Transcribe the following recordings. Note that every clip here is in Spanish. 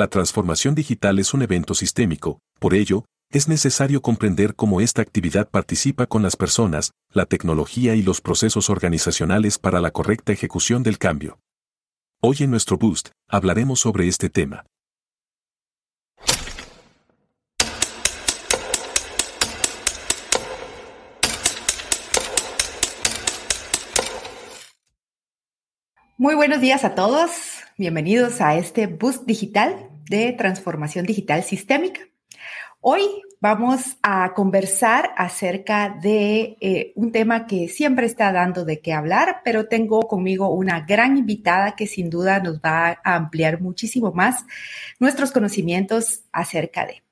La transformación digital es un evento sistémico, por ello, es necesario comprender cómo esta actividad participa con las personas, la tecnología y los procesos organizacionales para la correcta ejecución del cambio. Hoy en nuestro Boost hablaremos sobre este tema. Muy buenos días a todos. Bienvenidos a este Boost Digital de Transformación Digital Sistémica. Hoy vamos a conversar acerca de eh, un tema que siempre está dando de qué hablar, pero tengo conmigo una gran invitada que sin duda nos va a ampliar muchísimo más nuestros conocimientos acerca de.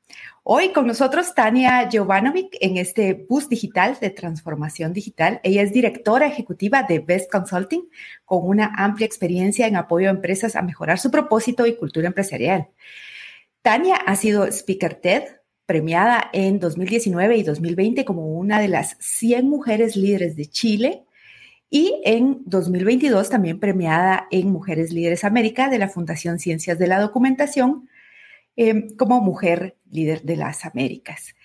Hoy con nosotros Tania Jovanovic en este bus digital de transformación digital. Ella es directora ejecutiva de Best Consulting con una amplia experiencia en apoyo a empresas a mejorar su propósito y cultura empresarial. Tania ha sido speaker TED, premiada en 2019 y 2020 como una de las 100 mujeres líderes de Chile y en 2022 también premiada en Mujeres Líderes América de la Fundación Ciencias de la Documentación Em, como mujer líder de las Américas.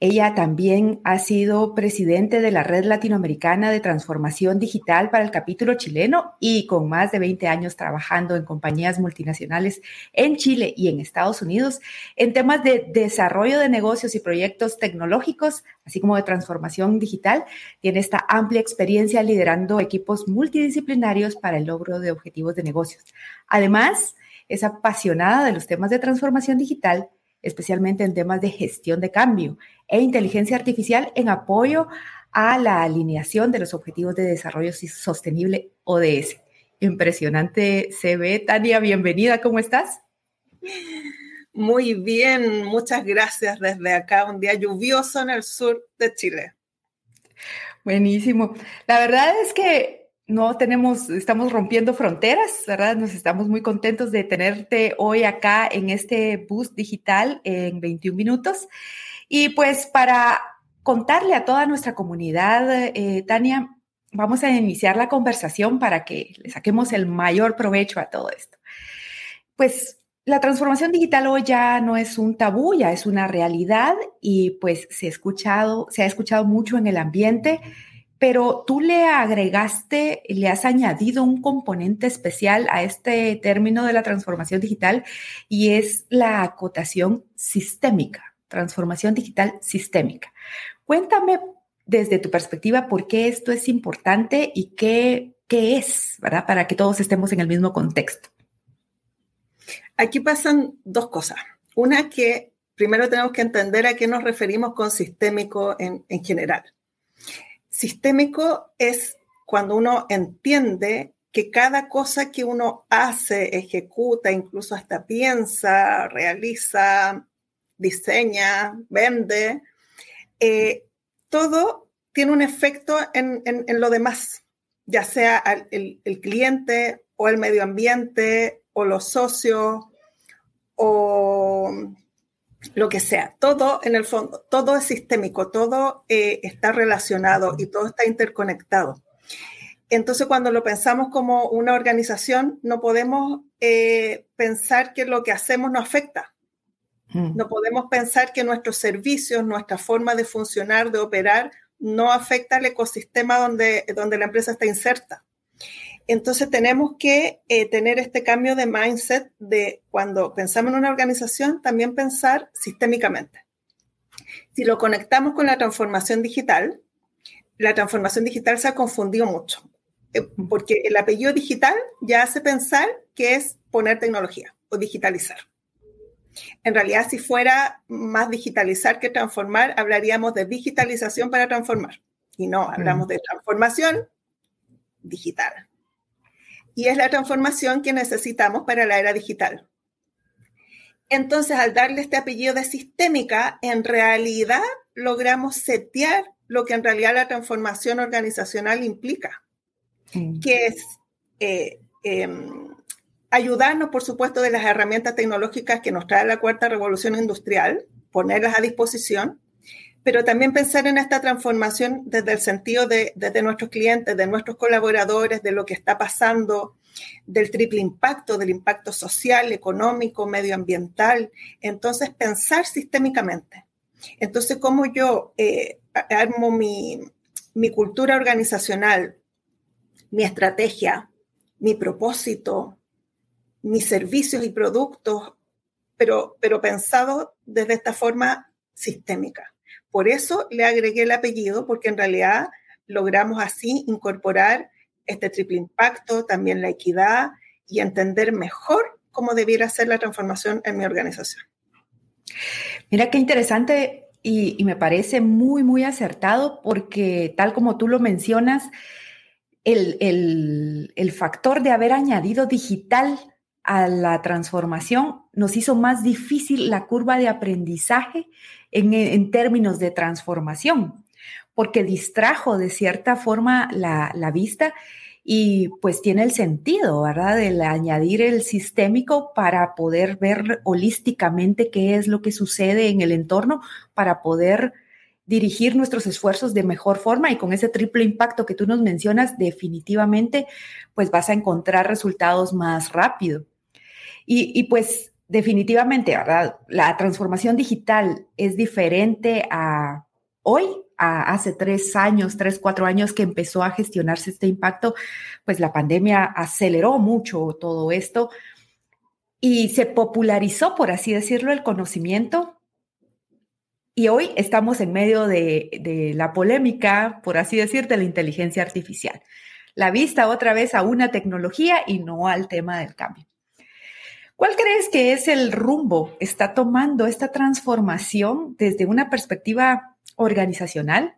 Ella también ha sido presidente de la Red Latinoamericana de Transformación Digital para el capítulo chileno y con más de 20 años trabajando en compañías multinacionales en Chile y en Estados Unidos en temas de desarrollo de negocios y proyectos tecnológicos, así como de transformación digital. Tiene esta amplia experiencia liderando equipos multidisciplinarios para el logro de objetivos de negocios. Además, es apasionada de los temas de transformación digital, especialmente en temas de gestión de cambio e inteligencia artificial en apoyo a la alineación de los Objetivos de Desarrollo Sostenible ODS. Impresionante se ve, Tania, bienvenida, ¿cómo estás? Muy bien, muchas gracias desde acá, un día lluvioso en el sur de Chile. Buenísimo. La verdad es que no tenemos, estamos rompiendo fronteras, ¿verdad? Nos estamos muy contentos de tenerte hoy acá en este bus digital en 21 minutos. Y pues para contarle a toda nuestra comunidad, eh, Tania, vamos a iniciar la conversación para que le saquemos el mayor provecho a todo esto. Pues la transformación digital hoy ya no es un tabú, ya es una realidad y pues se ha escuchado, se ha escuchado mucho en el ambiente pero tú le agregaste, le has añadido un componente especial a este término de la transformación digital y es la acotación sistémica, transformación digital sistémica. Cuéntame desde tu perspectiva por qué esto es importante y qué, qué es, ¿verdad? Para que todos estemos en el mismo contexto. Aquí pasan dos cosas. Una que primero tenemos que entender a qué nos referimos con sistémico en, en general. Sistémico es cuando uno entiende que cada cosa que uno hace, ejecuta, incluso hasta piensa, realiza, diseña, vende, eh, todo tiene un efecto en, lo demás, ya sea el, el, cliente o el medio ambiente o los socios o lo que sea, todo en el fondo, todo es sistémico, todo eh, está relacionado y todo está interconectado. Entonces, cuando lo pensamos como una organización, no podemos eh, pensar que lo que hacemos no afecta. Mm. No podemos pensar que nuestros servicios, nuestra forma de funcionar, de operar, no afecta al ecosistema donde, donde la empresa está inserta. Entonces tenemos que eh, tener este cambio de mindset de cuando pensamos en una organización, también pensar sistémicamente. Si lo conectamos con la transformación digital, la transformación digital se ha confundido mucho, eh, porque el apellido digital ya hace pensar que es poner tecnología o digitalizar. En realidad, si fuera más digitalizar que transformar, hablaríamos de digitalización para transformar. Y no, hablamos de transformación digital y es la transformación que necesitamos para la era digital. Entonces, al darle este apellido de sistémica, en realidad logramos setear lo que en realidad la transformación organizacional implica, mm. que es eh, em, ayudarnos, por supuesto, de las herramientas tecnológicas que nos trae la cuarta revolución industrial, ponerlas a disposición, pero también pensar en esta transformación desde el sentido de desde nuestros clientes, de nuestros colaboradores, de lo que está pasando, del triple impacto, del impacto social, económico, medioambiental. Entonces, pensar sistémicamente. Entonces, cómo yo eh, armo mi, cultura organizacional, mi estrategia, mi propósito, mis servicios y productos, pero, pero pensado desde esta forma sistémica. Por eso le agregué el apellido, porque en realidad logramos así incorporar este triple impacto, también la equidad y entender mejor cómo debiera ser la transformación en mi organización. Mira qué interesante y, y me parece muy, muy acertado porque tal como tú lo mencionas, el, factor de haber añadido digital a la transformación nos hizo más difícil la curva de aprendizaje en, términos de transformación, porque distrajo de cierta forma la, la, vista y pues tiene el sentido, ¿verdad? El añadir el sistémico para poder ver holísticamente qué es lo que sucede en el entorno, para poder dirigir nuestros esfuerzos de mejor forma y con ese triple impacto que tú nos mencionas, definitivamente, pues vas a encontrar resultados más rápido. Y, pues definitivamente, ¿verdad? La transformación digital es diferente a hoy, a hace tres años, tres, cuatro años que empezó a gestionarse este impacto, pues la pandemia aceleró mucho todo esto y se popularizó, por así decirlo, el conocimiento y hoy estamos en medio de, la polémica, por así decir, de la inteligencia artificial. La vista otra vez a una tecnología y no al tema del cambio. ¿Cuál crees que es el rumbo está tomando esta transformación desde una perspectiva organizacional?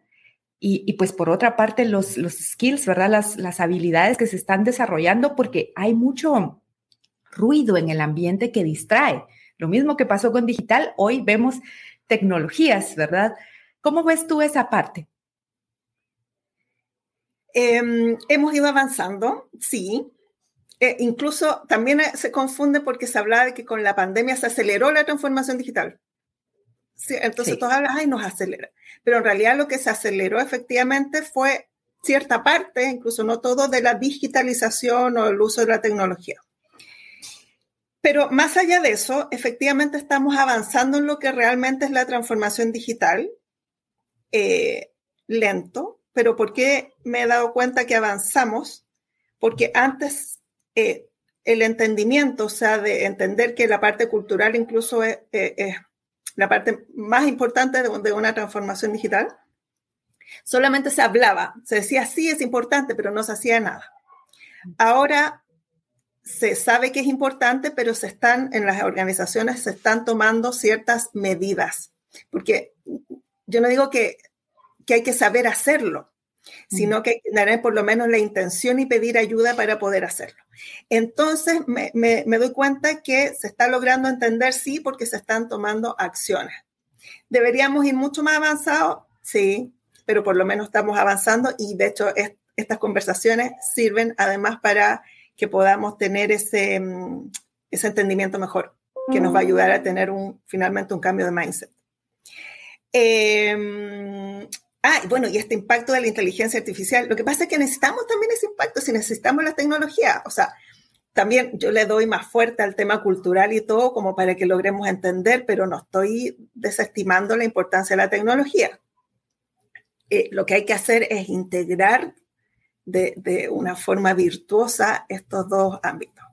Y, pues por otra parte, los, los skills, ¿verdad? Las, las habilidades que se están desarrollando porque hay mucho ruido en el ambiente que distrae. Lo mismo que pasó con digital, hoy vemos tecnologías, ¿verdad? ¿Cómo ves tú esa parte? Em, hemos ido avanzando, sí. Eh, incluso también eh, se confunde porque se habla de que con la pandemia se aceleró la transformación digital. entonces todos hablan, ay, nos acelera. Pero en realidad lo que se aceleró efectivamente fue cierta parte, incluso no todo, de la digitalización o el uso de la tecnología. Pero más allá de eso, efectivamente estamos avanzando en lo que realmente es la transformación digital, eh, lento, pero ¿por qué me he dado cuenta que avanzamos? Porque antes eh, el entendimiento, o sea, de entender que la parte cultural incluso es, eh, la parte más importante de, de una transformación digital, solamente se hablaba, se decía sí es importante, pero no se hacía nada. Ahora se sabe que es importante, pero se están, en las organizaciones se están tomando ciertas medidas, porque yo no digo que, hay que saber hacerlo, sino que hay que tener por lo menos la intención y pedir ayuda para poder hacerlo. Entonces me, me, doy cuenta que se está logrando entender, sí, porque se están tomando acciones. ¿Deberíamos ir mucho más avanzados? Sí, pero por lo menos estamos avanzando y de hecho estas conversaciones sirven además para que podamos tener ese, mm, ese entendimiento mejor, que nos va a ayudar a tener un, finalmente un cambio de mindset. Em, ah, bueno, y este impacto de la inteligencia artificial. Lo que pasa es que necesitamos también ese impacto, si necesitamos la tecnología. O sea, también yo le doy más fuerte al tema cultural y todo como para que logremos entender, pero no estoy desestimando la importancia de la tecnología. Eh, lo que hay que hacer es integrar de, una forma virtuosa estos dos ámbitos.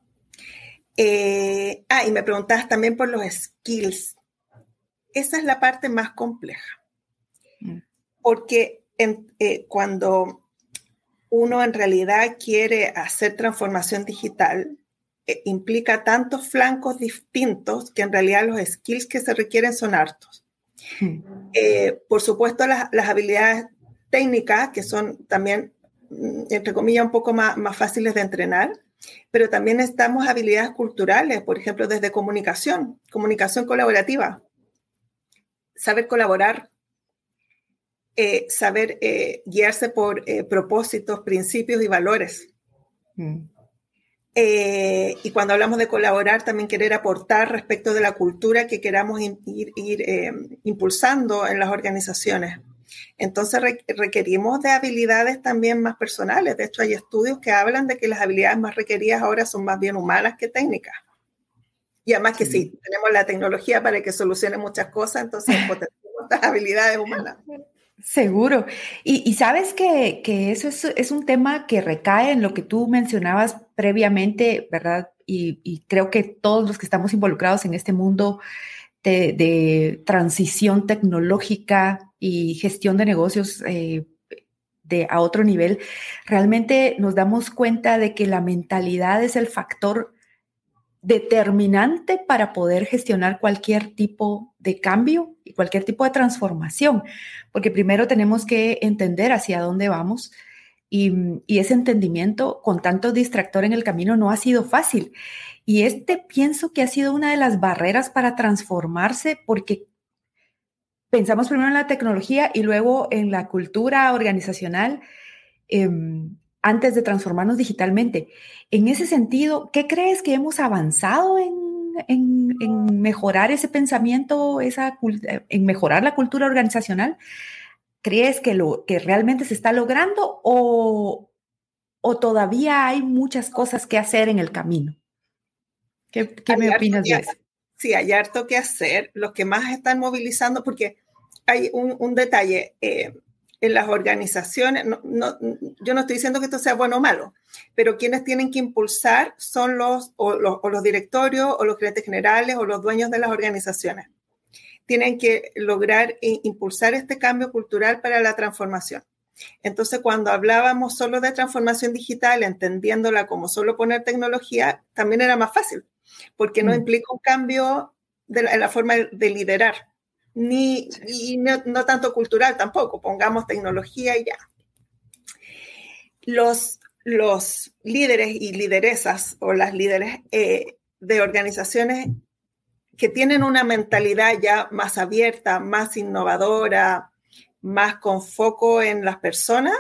Eh, ah, y me preguntabas también por los skills. Esa es la parte más compleja, porque eh, cuando uno en realidad quiere hacer transformación digital, eh, implica tantos flancos distintos que en realidad los skills que se requieren son hartos. Mm. por supuesto, las, las, habilidades técnicas, que son también Mm, entre comillas, un poco más, más fáciles de entrenar, pero también estamos habilidades culturales, por ejemplo, desde comunicación, comunicación colaborativa, saber colaborar, eh, saber eh, guiarse por eh, propósitos, principios y valores. Mm. Eh, y cuando hablamos de colaborar, también querer aportar respecto de la cultura que queramos ir, eh, impulsando en las organizaciones. Entonces requerimos de habilidades también más personales. De hecho, hay estudios que hablan de que las habilidades más requeridas ahora son más bien humanas que técnicas. Y además que sí, tenemos la tecnología para que solucione muchas cosas, entonces potenciamos estas habilidades humanas. Seguro. Y, sabes que, eso es, un tema que recae en lo que tú mencionabas previamente, ¿verdad? Y, creo que todos los que estamos involucrados en este mundo de, transición tecnológica y gestión de negocios eh, de, a otro nivel, realmente nos damos cuenta de que la mentalidad es el factor determinante para poder gestionar cualquier tipo de cambio y cualquier tipo de transformación, porque primero tenemos que entender hacia dónde vamos y, ese entendimiento con tanto distractor en el camino no ha sido fácil. Y este pienso que ha sido una de las barreras para transformarse porque pensamos primero en la tecnología y luego en la cultura organizacional. Em, antes de transformarnos digitalmente. En ese sentido, ¿qué crees que hemos avanzado en, mejorar ese pensamiento, esa, en mejorar la cultura organizacional? ¿Crees que, lo, que realmente se está logrando o, o todavía hay muchas cosas que hacer en el camino? ¿Qué, me opinas de eso? Sí, hay harto que hacer. Los que más están movilizando, porque hay un, detalle. Eh, en las organizaciones, yo no estoy diciendo que esto sea bueno o malo, pero quienes tienen que impulsar son los o, los, directorios o los clientes generales o los dueños de las organizaciones. Tienen que lograr impulsar este cambio cultural para la transformación. Entonces, cuando hablábamos solo de transformación digital, entendiéndola como solo poner tecnología, también era más fácil, porque no mm. implica un cambio de en la forma de liderar ni y no, tanto cultural tampoco, pongamos tecnología y ya. Los, los líderes y lideresas o las líderes eh, de organizaciones que tienen una mentalidad ya más abierta, más innovadora, más con foco en las personas,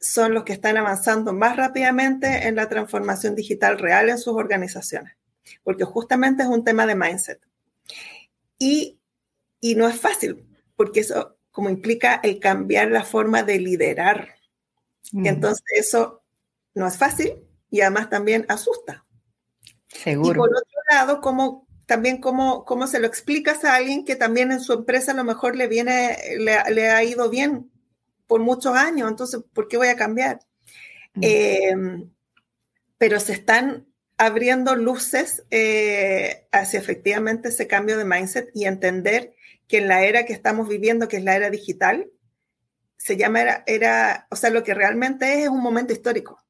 son los que están avanzando más rápidamente en la transformación digital real en sus organizaciones, porque justamente es un tema de mindset. Y y no es fácil, porque eso como implica el cambiar la forma de liderar. Mm. Entonces eso no es fácil y además también asusta. Seguro. Y por otro lado, como también cómo, cómo se lo explicas a alguien que también en su empresa a lo mejor le viene, le, ha ido bien por muchos años, entonces, ¿por qué voy a cambiar? Mm. Pero se están abriendo luces eh, hacia efectivamente ese cambio de mindset y entender que en la era que estamos viviendo, que es la era digital, se llama era, o sea, lo que realmente es es un momento histórico.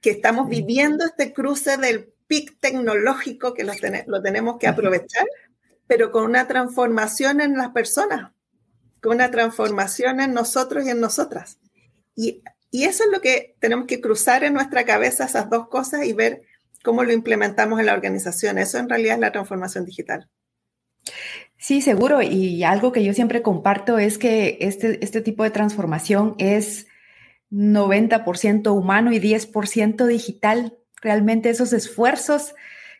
Que estamos viviendo este cruce del pic tecnológico que lo, lo tenemos que aprovechar, pero con una transformación en las personas, con una transformación en nosotros y en nosotras. Y, y eso es lo que tenemos que cruzar en nuestra cabeza, esas dos cosas, y ver cómo lo implementamos en la organización. Eso en realidad es la transformación digital. Sí, seguro. Y algo que yo siempre comparto es que este, este tipo de transformación es 90% humano y 10% digital. Realmente esos esfuerzos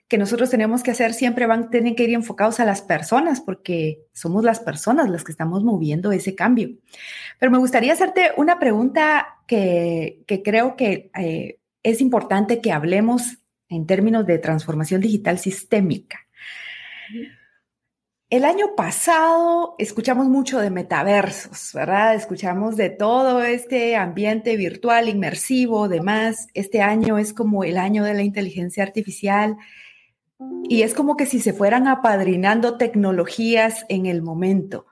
que nosotros tenemos que hacer siempre van, tienen que ir enfocados a las personas porque somos las personas las que estamos moviendo ese cambio. Pero me gustaría hacerte una pregunta que, creo que eh, es importante que hablemos en términos de transformación digital sistémica. El año pasado escuchamos mucho de metaversos, ¿verdad? Escuchamos de todo este ambiente virtual, inmersivo, demás. Este año es como el año de la inteligencia artificial y es como que si se fueran apadrinando tecnologías en el momento.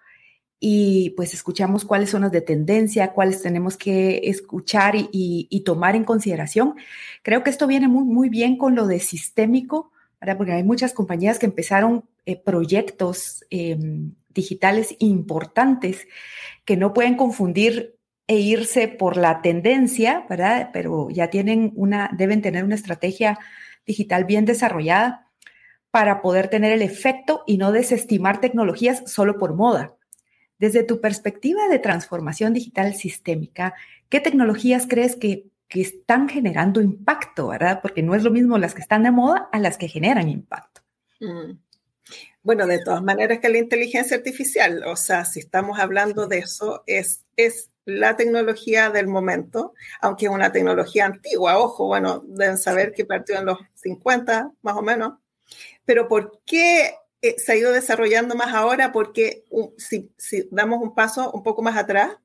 Y pues escuchamos cuáles son las de tendencia, cuáles tenemos que escuchar y, tomar en consideración. Creo que esto viene muy, muy bien con lo de sistémico, Porque hay muchas compañías que empezaron eh, proyectos em, digitales importantes que no pueden confundir e irse por la tendencia, ¿verdad? Pero ya tienen una, deben tener una estrategia digital bien desarrollada para poder tener el efecto y no desestimar tecnologías solo por moda. Desde tu perspectiva de transformación digital sistémica, ¿qué tecnologías crees que que están generando impacto, ¿verdad? Porque no es lo mismo las que están de moda a las que generan impacto. Mm. Bueno, de todas maneras que la inteligencia artificial, o sea, si estamos hablando de eso, es, es la tecnología del momento, aunque es una tecnología antigua, ojo, bueno, deben saber que partió en los 50 más o menos, pero ¿por qué eh, se ha ido desarrollando más ahora? Porque si, si damos un paso un poco más atrás,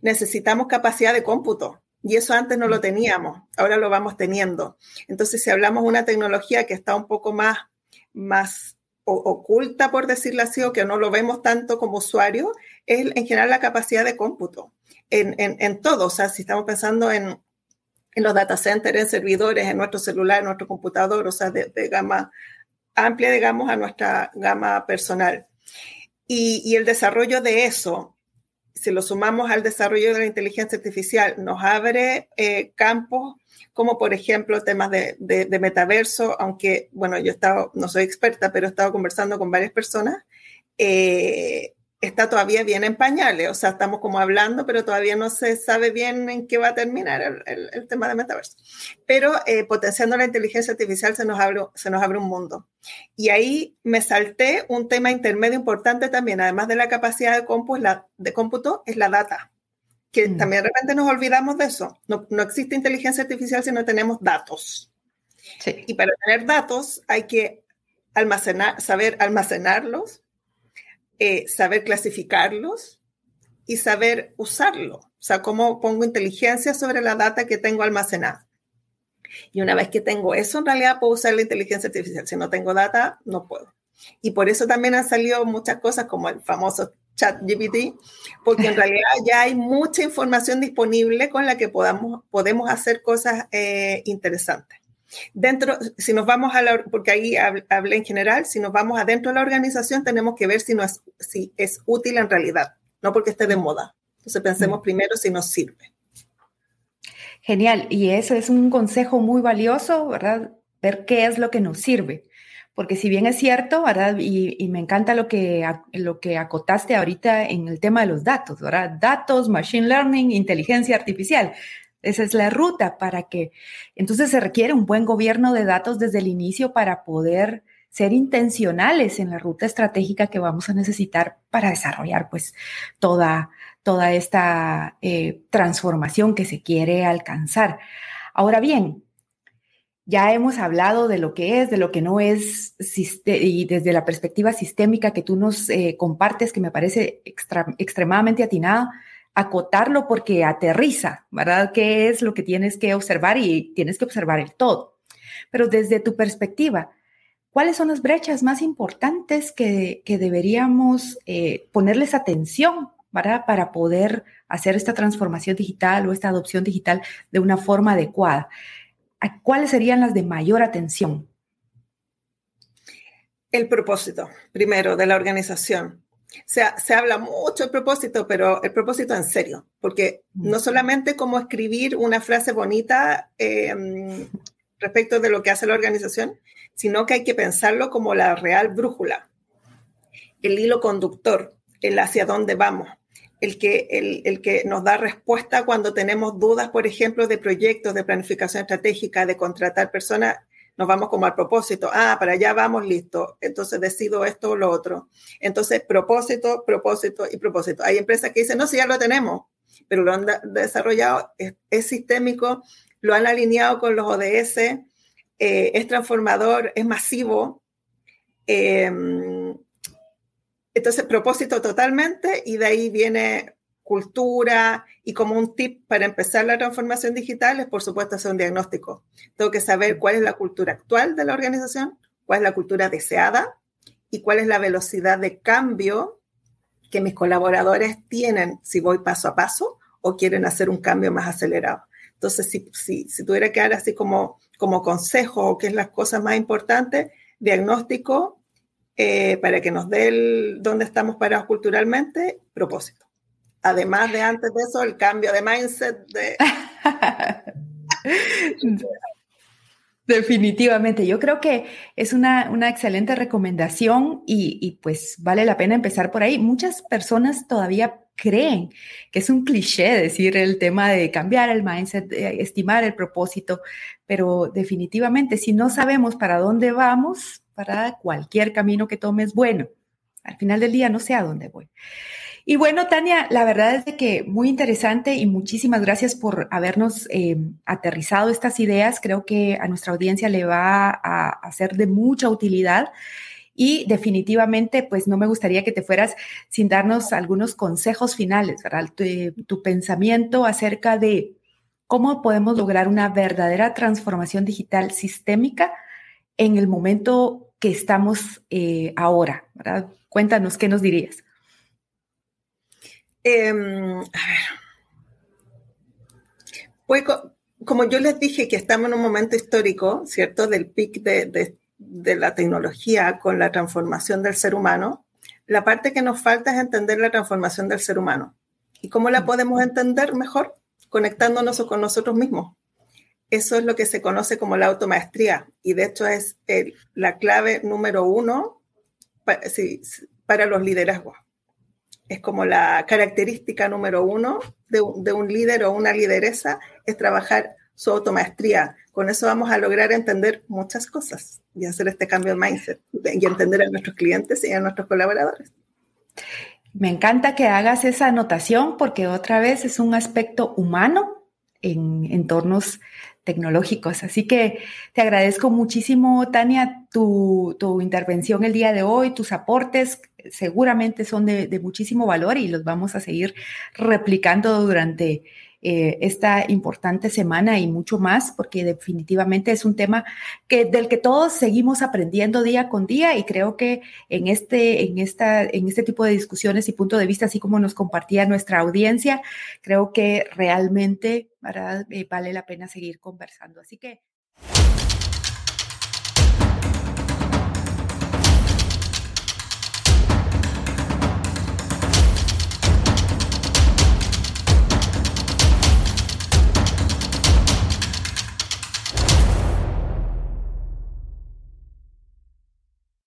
necesitamos capacidad de cómputo. Y eso antes no lo teníamos, ahora lo vamos teniendo. Entonces, si hablamos de una tecnología que está un poco más, más oculta, por decirlo así, o que no lo vemos tanto como usuario, es en general la capacidad de cómputo en, en, todo. O sea, si estamos pensando en, en los data centers, en servidores, en nuestro celular, en nuestro computador, o sea, de, gama amplia, digamos, a nuestra gama personal. Y, y, el desarrollo de eso, si lo sumamos al desarrollo de la inteligencia artificial, nos abre eh, campos como por ejemplo temas de, de, metaverso, aunque, bueno, yo he no soy experta, pero he estado conversando con varias personas, eh, está todavía bien en pañales, o sea, estamos como hablando, pero todavía no se sabe bien en qué va a terminar el, tema de metaverso. Pero eh, potenciando la inteligencia artificial se nos, abre, se nos abre un mundo. Y ahí me salté un tema intermedio importante también, además de la capacidad de, de cómputo, es la data que mm. también de repente nos olvidamos de eso. No, no, existe inteligencia artificial si no tenemos datos. Sí. Y para tener datos hay que almacenar, saber almacenarlos, eh, saber clasificarlos y saber usarlo. O sea, cómo pongo inteligencia sobre la data que tengo almacenada. Y una vez que tengo eso, en realidad puedo usar la inteligencia artificial. Si no tengo data, no puedo. Y por eso también han salido muchas cosas como el famoso chat GPT, porque en realidad ya hay mucha información disponible con la que podamos, podemos hacer cosas eh, interesantes. Dentro, si nos vamos a la, porque ahí hablé en general, si nos vamos adentro de la organización, tenemos que ver si, no es, si es útil en realidad, no porque esté de moda. Entonces pensemos mm. primero si nos sirve. Genial, y eso es un consejo muy valioso, ¿verdad? Ver qué es lo que nos sirve porque si bien es cierto, ¿verdad? Y, me encanta lo que, lo que acotaste ahorita en el tema de los datos, ¿verdad? Datos, machine learning, inteligencia artificial. Esa es la ruta para que, entonces se requiere un buen gobierno de datos desde el inicio para poder ser intencionales en la ruta estratégica que vamos a necesitar para desarrollar pues toda, toda esta eh, transformación que se quiere alcanzar. Ahora bien, ya hemos hablado de lo que es, de lo que no es, y desde la perspectiva sistémica que tú nos eh, compartes, que me parece extremadamente atinada, acotarlo porque aterriza, ¿verdad? ¿Qué es lo que tienes que observar? Y tienes que observar el todo. Pero desde tu perspectiva, ¿cuáles son las brechas más importantes que, deberíamos eh, ponerles atención ¿verdad? para poder hacer esta transformación digital o esta adopción digital de una forma adecuada? ¿cuáles serían las de mayor atención? El propósito, primero, de la organización. Se, se habla mucho del propósito, pero el propósito en serio, porque no solamente como escribir una frase bonita em, respecto de lo que hace la organización, sino que hay que pensarlo como la real brújula, el hilo conductor, el hacia dónde vamos el que, el, que nos da respuesta cuando tenemos dudas, por ejemplo, de proyectos, de planificación estratégica, de contratar personas, nos vamos como al propósito. Ah, para allá vamos, listo. Entonces decido esto o lo otro. Entonces, propósito, propósito y propósito. Hay empresas que dicen, no, sí, ya lo tenemos, pero lo han desarrollado, es, sistémico, lo han alineado con los ODS, eh, es transformador, es masivo. Eh, entonces, propósito totalmente y de ahí viene cultura y como un tip para empezar la transformación digital es, por supuesto, hacer un diagnóstico. Tengo que saber cuál es la cultura actual de la organización, cuál es la cultura deseada y cuál es la velocidad de cambio que mis colaboradores tienen si voy paso a paso o quieren hacer un cambio más acelerado. Entonces, si, si, si tuviera que dar así como, como consejo o qué es las cosas más importantes, diagnóstico, eh, para que nos dé el, dónde estamos parados culturalmente, propósito. Además de antes de eso, el cambio de mindset de... Definitivamente, yo creo que es una, una excelente recomendación y, y, pues vale la pena empezar por ahí. Muchas personas todavía creen que es un cliché decir el tema de cambiar el mindset, de estimar el propósito, pero definitivamente si no sabemos para dónde vamos, para cualquier camino que tomes, bueno, al final del día no sé a dónde voy. Y bueno, Tania, la verdad es que muy interesante y muchísimas gracias por habernos eh, aterrizado estas ideas. Creo que a nuestra audiencia le va a, a ser de mucha utilidad. Y definitivamente, pues no me gustaría que te fueras sin darnos algunos consejos finales, ¿verdad? Tu, pensamiento acerca de cómo podemos lograr una verdadera transformación digital sistémica en el momento que estamos eh, ahora, ¿verdad? Cuéntanos, ¿qué nos dirías? Em, a ver. Pues como yo les dije que estamos en un momento histórico, ¿cierto? Del pic de, de, de la tecnología con la transformación del ser humano, la parte que nos falta es entender la transformación del ser humano. ¿Y cómo la podemos entender mejor? Conectándonos con nosotros mismos. Eso es lo que se conoce como la automaestría y de hecho es la clave número uno para, para, los liderazgos. Es como la característica número uno de, de un líder o una lideresa, es trabajar su automaestría. Con eso vamos a lograr entender muchas cosas y hacer este cambio de mindset y entender a nuestros clientes y a nuestros colaboradores. Me encanta que hagas esa anotación porque otra vez es un aspecto humano en entornos tecnológicos. Así que te agradezco muchísimo, Tania, tu, intervención el día de hoy, tus aportes seguramente son de, muchísimo valor y los vamos a seguir replicando durante eh, esta importante semana y mucho más, porque definitivamente es un tema que, del que todos seguimos aprendiendo día con día y creo que en este, en, esta, en este tipo de discusiones y punto de vista, así como nos compartía nuestra audiencia, creo que realmente eh, vale la pena seguir conversando. Así que...